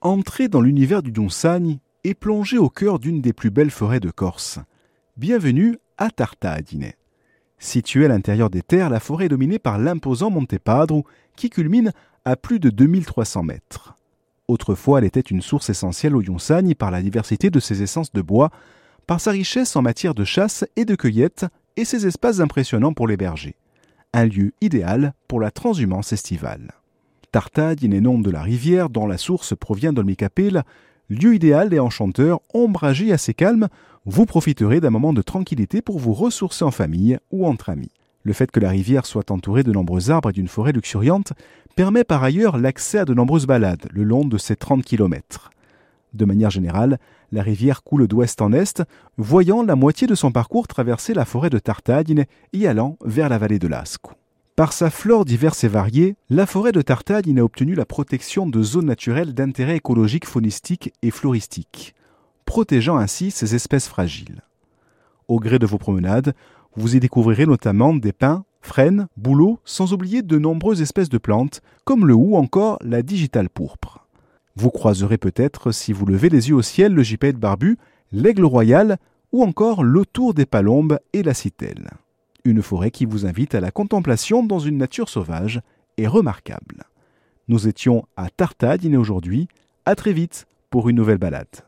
Entrez dans l'univers du Donsagne et plongez au cœur d'une des plus belles forêts de Corse. Bienvenue à Tartagine. Située à l'intérieur des terres, la forêt est dominée par l'imposant Monte Padro qui culmine à plus de 2300 mètres. Autrefois, elle était une source essentielle au Yonsagne par la diversité de ses essences de bois, par sa richesse en matière de chasse et de cueillette et ses espaces impressionnants pour les bergers. Un lieu idéal pour la transhumance estivale. Tartagine est nom de la rivière dont la source provient d'Olmicapel, lieu idéal et enchanteur, ombragé assez calme, vous profiterez d'un moment de tranquillité pour vous ressourcer en famille ou entre amis. Le fait que la rivière soit entourée de nombreux arbres et d'une forêt luxuriante permet par ailleurs l'accès à de nombreuses balades le long de ces 30 km. De manière générale, la rivière coule d'ouest en est, voyant la moitié de son parcours traverser la forêt de Tartagine et allant vers la vallée de l'Asco. Par sa flore diverse et variée, la forêt de Tartagine a obtenu la protection de zones naturelles d'intérêt écologique, faunistique et floristique, protégeant ainsi ses espèces fragiles. Au gré de vos promenades, vous y découvrirez notamment des pins, frênes, bouleaux, sans oublier de nombreuses espèces de plantes, comme le hou ou encore la digitale pourpre. Vous croiserez peut-être, si vous levez les yeux au ciel, le gypaète barbu, l'aigle royal ou encore l'autour des palombes et la citelle une forêt qui vous invite à la contemplation dans une nature sauvage et remarquable. Nous étions à Tartagine aujourd'hui. À très vite pour une nouvelle balade.